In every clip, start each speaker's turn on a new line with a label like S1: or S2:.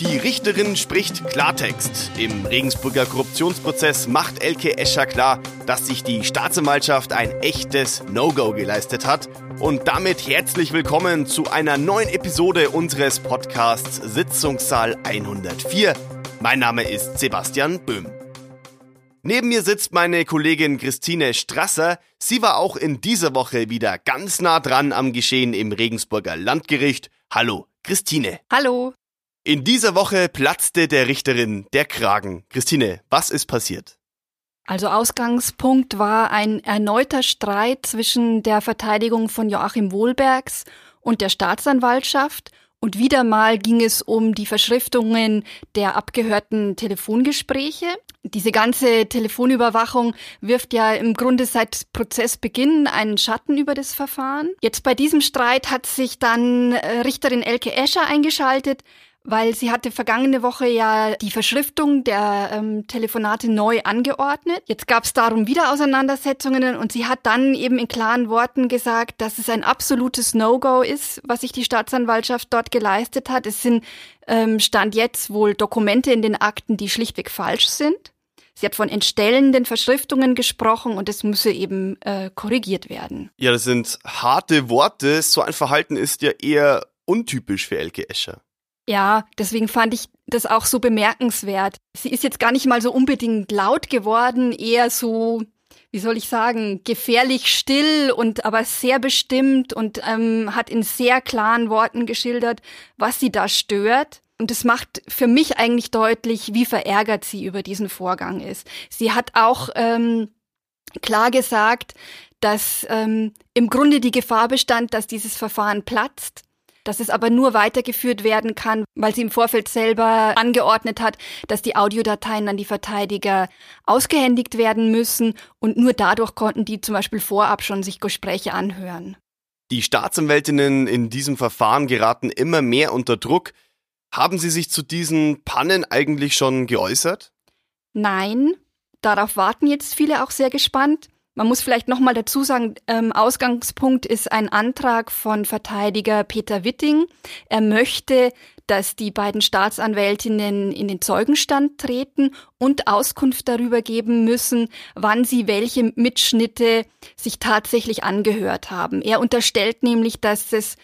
S1: Die Richterin spricht Klartext. Im Regensburger Korruptionsprozess macht Elke Escher klar, dass sich die Staatsanwaltschaft ein echtes No-Go geleistet hat. Und damit herzlich willkommen zu einer neuen Episode unseres Podcasts Sitzungssaal 104. Mein Name ist Sebastian Böhm. Neben mir sitzt meine Kollegin Christine Strasser. Sie war auch in dieser Woche wieder ganz nah dran am Geschehen im Regensburger Landgericht. Hallo, Christine.
S2: Hallo.
S1: In dieser Woche platzte der Richterin der Kragen. Christine, was ist passiert?
S2: Also Ausgangspunkt war ein erneuter Streit zwischen der Verteidigung von Joachim Wohlbergs und der Staatsanwaltschaft. Und wieder mal ging es um die Verschriftungen der abgehörten Telefongespräche. Diese ganze Telefonüberwachung wirft ja im Grunde seit Prozessbeginn einen Schatten über das Verfahren. Jetzt bei diesem Streit hat sich dann äh, Richterin Elke Escher eingeschaltet, weil sie hatte vergangene Woche ja die Verschriftung der ähm, Telefonate neu angeordnet. Jetzt gab es darum wieder Auseinandersetzungen und sie hat dann eben in klaren Worten gesagt, dass es ein absolutes No-Go ist, was sich die Staatsanwaltschaft dort geleistet hat. Es sind ähm, Stand jetzt wohl Dokumente in den Akten, die schlichtweg falsch sind. Sie hat von entstellenden Verschriftungen gesprochen und es müsse eben äh, korrigiert werden.
S1: Ja, das sind harte Worte. So ein Verhalten ist ja eher untypisch für Elke Escher.
S2: Ja, deswegen fand ich das auch so bemerkenswert. Sie ist jetzt gar nicht mal so unbedingt laut geworden, eher so, wie soll ich sagen, gefährlich still und aber sehr bestimmt und ähm, hat in sehr klaren Worten geschildert, was sie da stört. Und es macht für mich eigentlich deutlich, wie verärgert sie über diesen Vorgang ist. Sie hat auch ähm, klar gesagt, dass ähm, im Grunde die Gefahr bestand, dass dieses Verfahren platzt dass es aber nur weitergeführt werden kann, weil sie im Vorfeld selber angeordnet hat, dass die Audiodateien an die Verteidiger ausgehändigt werden müssen und nur dadurch konnten die zum Beispiel vorab schon sich Gespräche anhören.
S1: Die Staatsanwältinnen in diesem Verfahren geraten immer mehr unter Druck. Haben Sie sich zu diesen Pannen eigentlich schon geäußert?
S2: Nein, darauf warten jetzt viele auch sehr gespannt. Man muss vielleicht nochmal dazu sagen, ähm, Ausgangspunkt ist ein Antrag von Verteidiger Peter Witting. Er möchte, dass die beiden Staatsanwältinnen in den Zeugenstand treten und Auskunft darüber geben müssen, wann sie welche Mitschnitte sich tatsächlich angehört haben. Er unterstellt nämlich, dass es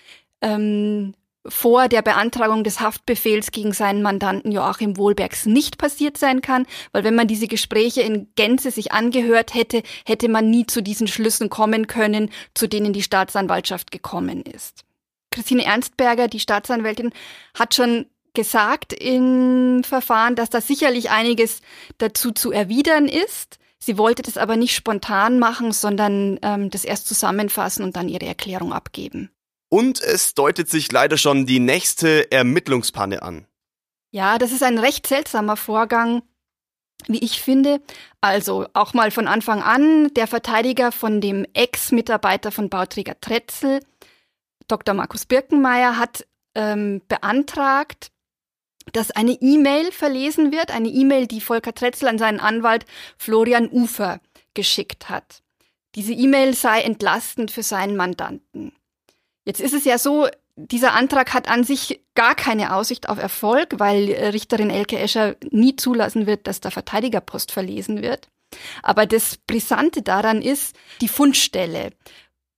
S2: ähm, vor der Beantragung des Haftbefehls gegen seinen Mandanten Joachim Wohlbergs nicht passiert sein kann, weil wenn man diese Gespräche in Gänze sich angehört hätte, hätte man nie zu diesen Schlüssen kommen können, zu denen die Staatsanwaltschaft gekommen ist. Christine Ernstberger, die Staatsanwältin, hat schon gesagt im Verfahren, dass da sicherlich einiges dazu zu erwidern ist. Sie wollte das aber nicht spontan machen, sondern ähm, das erst zusammenfassen und dann ihre Erklärung abgeben.
S1: Und es deutet sich leider schon die nächste Ermittlungspanne an.
S2: Ja, das ist ein recht seltsamer Vorgang, wie ich finde. Also auch mal von Anfang an der Verteidiger von dem Ex-Mitarbeiter von Bauträger Tretzel, Dr. Markus Birkenmeier, hat ähm, beantragt, dass eine E-Mail verlesen wird, eine E-Mail, die Volker Tretzel an seinen Anwalt Florian Ufer geschickt hat. Diese E-Mail sei entlastend für seinen Mandanten. Jetzt ist es ja so, dieser Antrag hat an sich gar keine Aussicht auf Erfolg, weil äh, Richterin Elke Escher nie zulassen wird, dass der Verteidigerpost verlesen wird. Aber das Brisante daran ist die Fundstelle.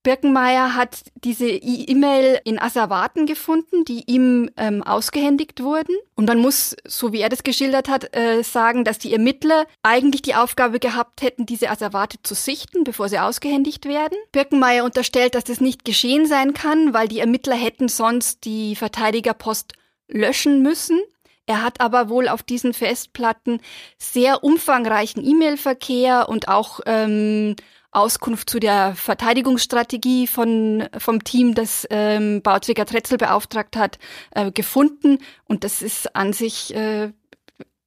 S2: Birkenmeier hat diese E-Mail in Asservaten gefunden, die ihm ähm, ausgehändigt wurden. Und man muss, so wie er das geschildert hat, äh, sagen, dass die Ermittler eigentlich die Aufgabe gehabt hätten, diese Asservate zu sichten, bevor sie ausgehändigt werden. Birkenmeier unterstellt, dass das nicht geschehen sein kann, weil die Ermittler hätten sonst die Verteidigerpost löschen müssen. Er hat aber wohl auf diesen Festplatten sehr umfangreichen E-Mail-Verkehr und auch ähm, Auskunft zu der Verteidigungsstrategie von, vom Team, das ähm, Bauträger Tretzel beauftragt hat, äh, gefunden. Und das ist an sich, äh,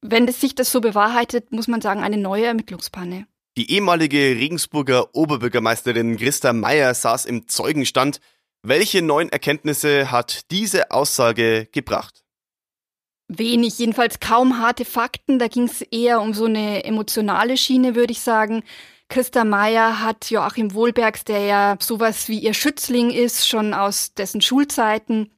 S2: wenn es sich das so bewahrheitet, muss man sagen, eine neue Ermittlungspanne.
S1: Die ehemalige Regensburger Oberbürgermeisterin Christa Meyer saß im Zeugenstand. Welche neuen Erkenntnisse hat diese Aussage gebracht?
S2: Wenig, jedenfalls kaum harte Fakten. Da ging es eher um so eine emotionale Schiene, würde ich sagen. Christa Meyer hat Joachim Wohlbergs, der ja sowas wie ihr Schützling ist, schon aus dessen Schulzeiten,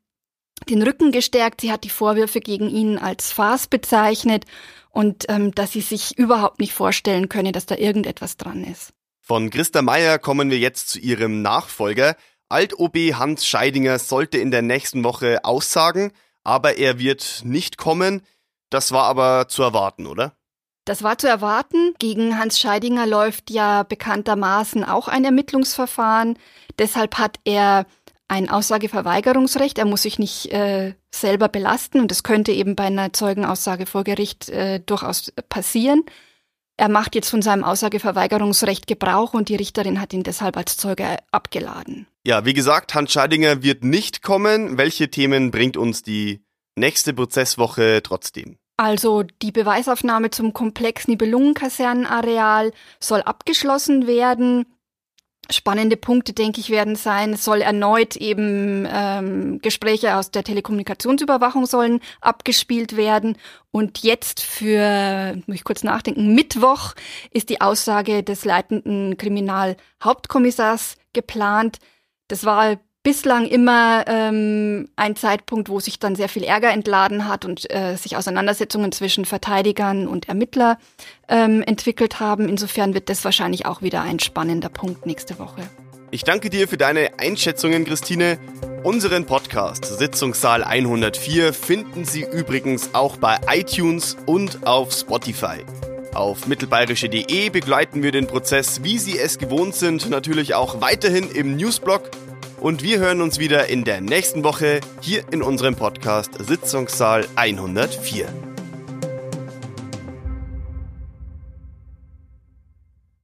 S2: den Rücken gestärkt. Sie hat die Vorwürfe gegen ihn als Farce bezeichnet und ähm, dass sie sich überhaupt nicht vorstellen könne, dass da irgendetwas dran ist.
S1: Von Christa Meier kommen wir jetzt zu ihrem Nachfolger. Alt-OB Hans Scheidinger sollte in der nächsten Woche aussagen, aber er wird nicht kommen. Das war aber zu erwarten, oder?
S2: Das war zu erwarten. Gegen Hans Scheidinger läuft ja bekanntermaßen auch ein Ermittlungsverfahren. Deshalb hat er ein Aussageverweigerungsrecht. Er muss sich nicht äh, selber belasten und das könnte eben bei einer Zeugenaussage vor Gericht äh, durchaus passieren. Er macht jetzt von seinem Aussageverweigerungsrecht Gebrauch und die Richterin hat ihn deshalb als Zeuge abgeladen.
S1: Ja, wie gesagt, Hans Scheidinger wird nicht kommen. Welche Themen bringt uns die nächste Prozesswoche trotzdem?
S2: Also die Beweisaufnahme zum Komplex Nibelungenkasernenareal soll abgeschlossen werden. Spannende Punkte, denke ich, werden sein, es soll erneut eben ähm, Gespräche aus der Telekommunikationsüberwachung sollen abgespielt werden. Und jetzt für, muss ich kurz nachdenken, Mittwoch ist die Aussage des leitenden Kriminalhauptkommissars geplant. Das war bislang immer ähm, ein Zeitpunkt, wo sich dann sehr viel Ärger entladen hat und äh, sich Auseinandersetzungen zwischen Verteidigern und Ermittler ähm, entwickelt haben. Insofern wird das wahrscheinlich auch wieder ein spannender Punkt nächste Woche.
S1: Ich danke dir für deine Einschätzungen, Christine. Unseren Podcast Sitzungssaal 104 finden Sie übrigens auch bei iTunes und auf Spotify. Auf mittelbayerische.de begleiten wir den Prozess, wie Sie es gewohnt sind, natürlich auch weiterhin im Newsblog und wir hören uns wieder in der nächsten Woche hier in unserem Podcast Sitzungssaal 104.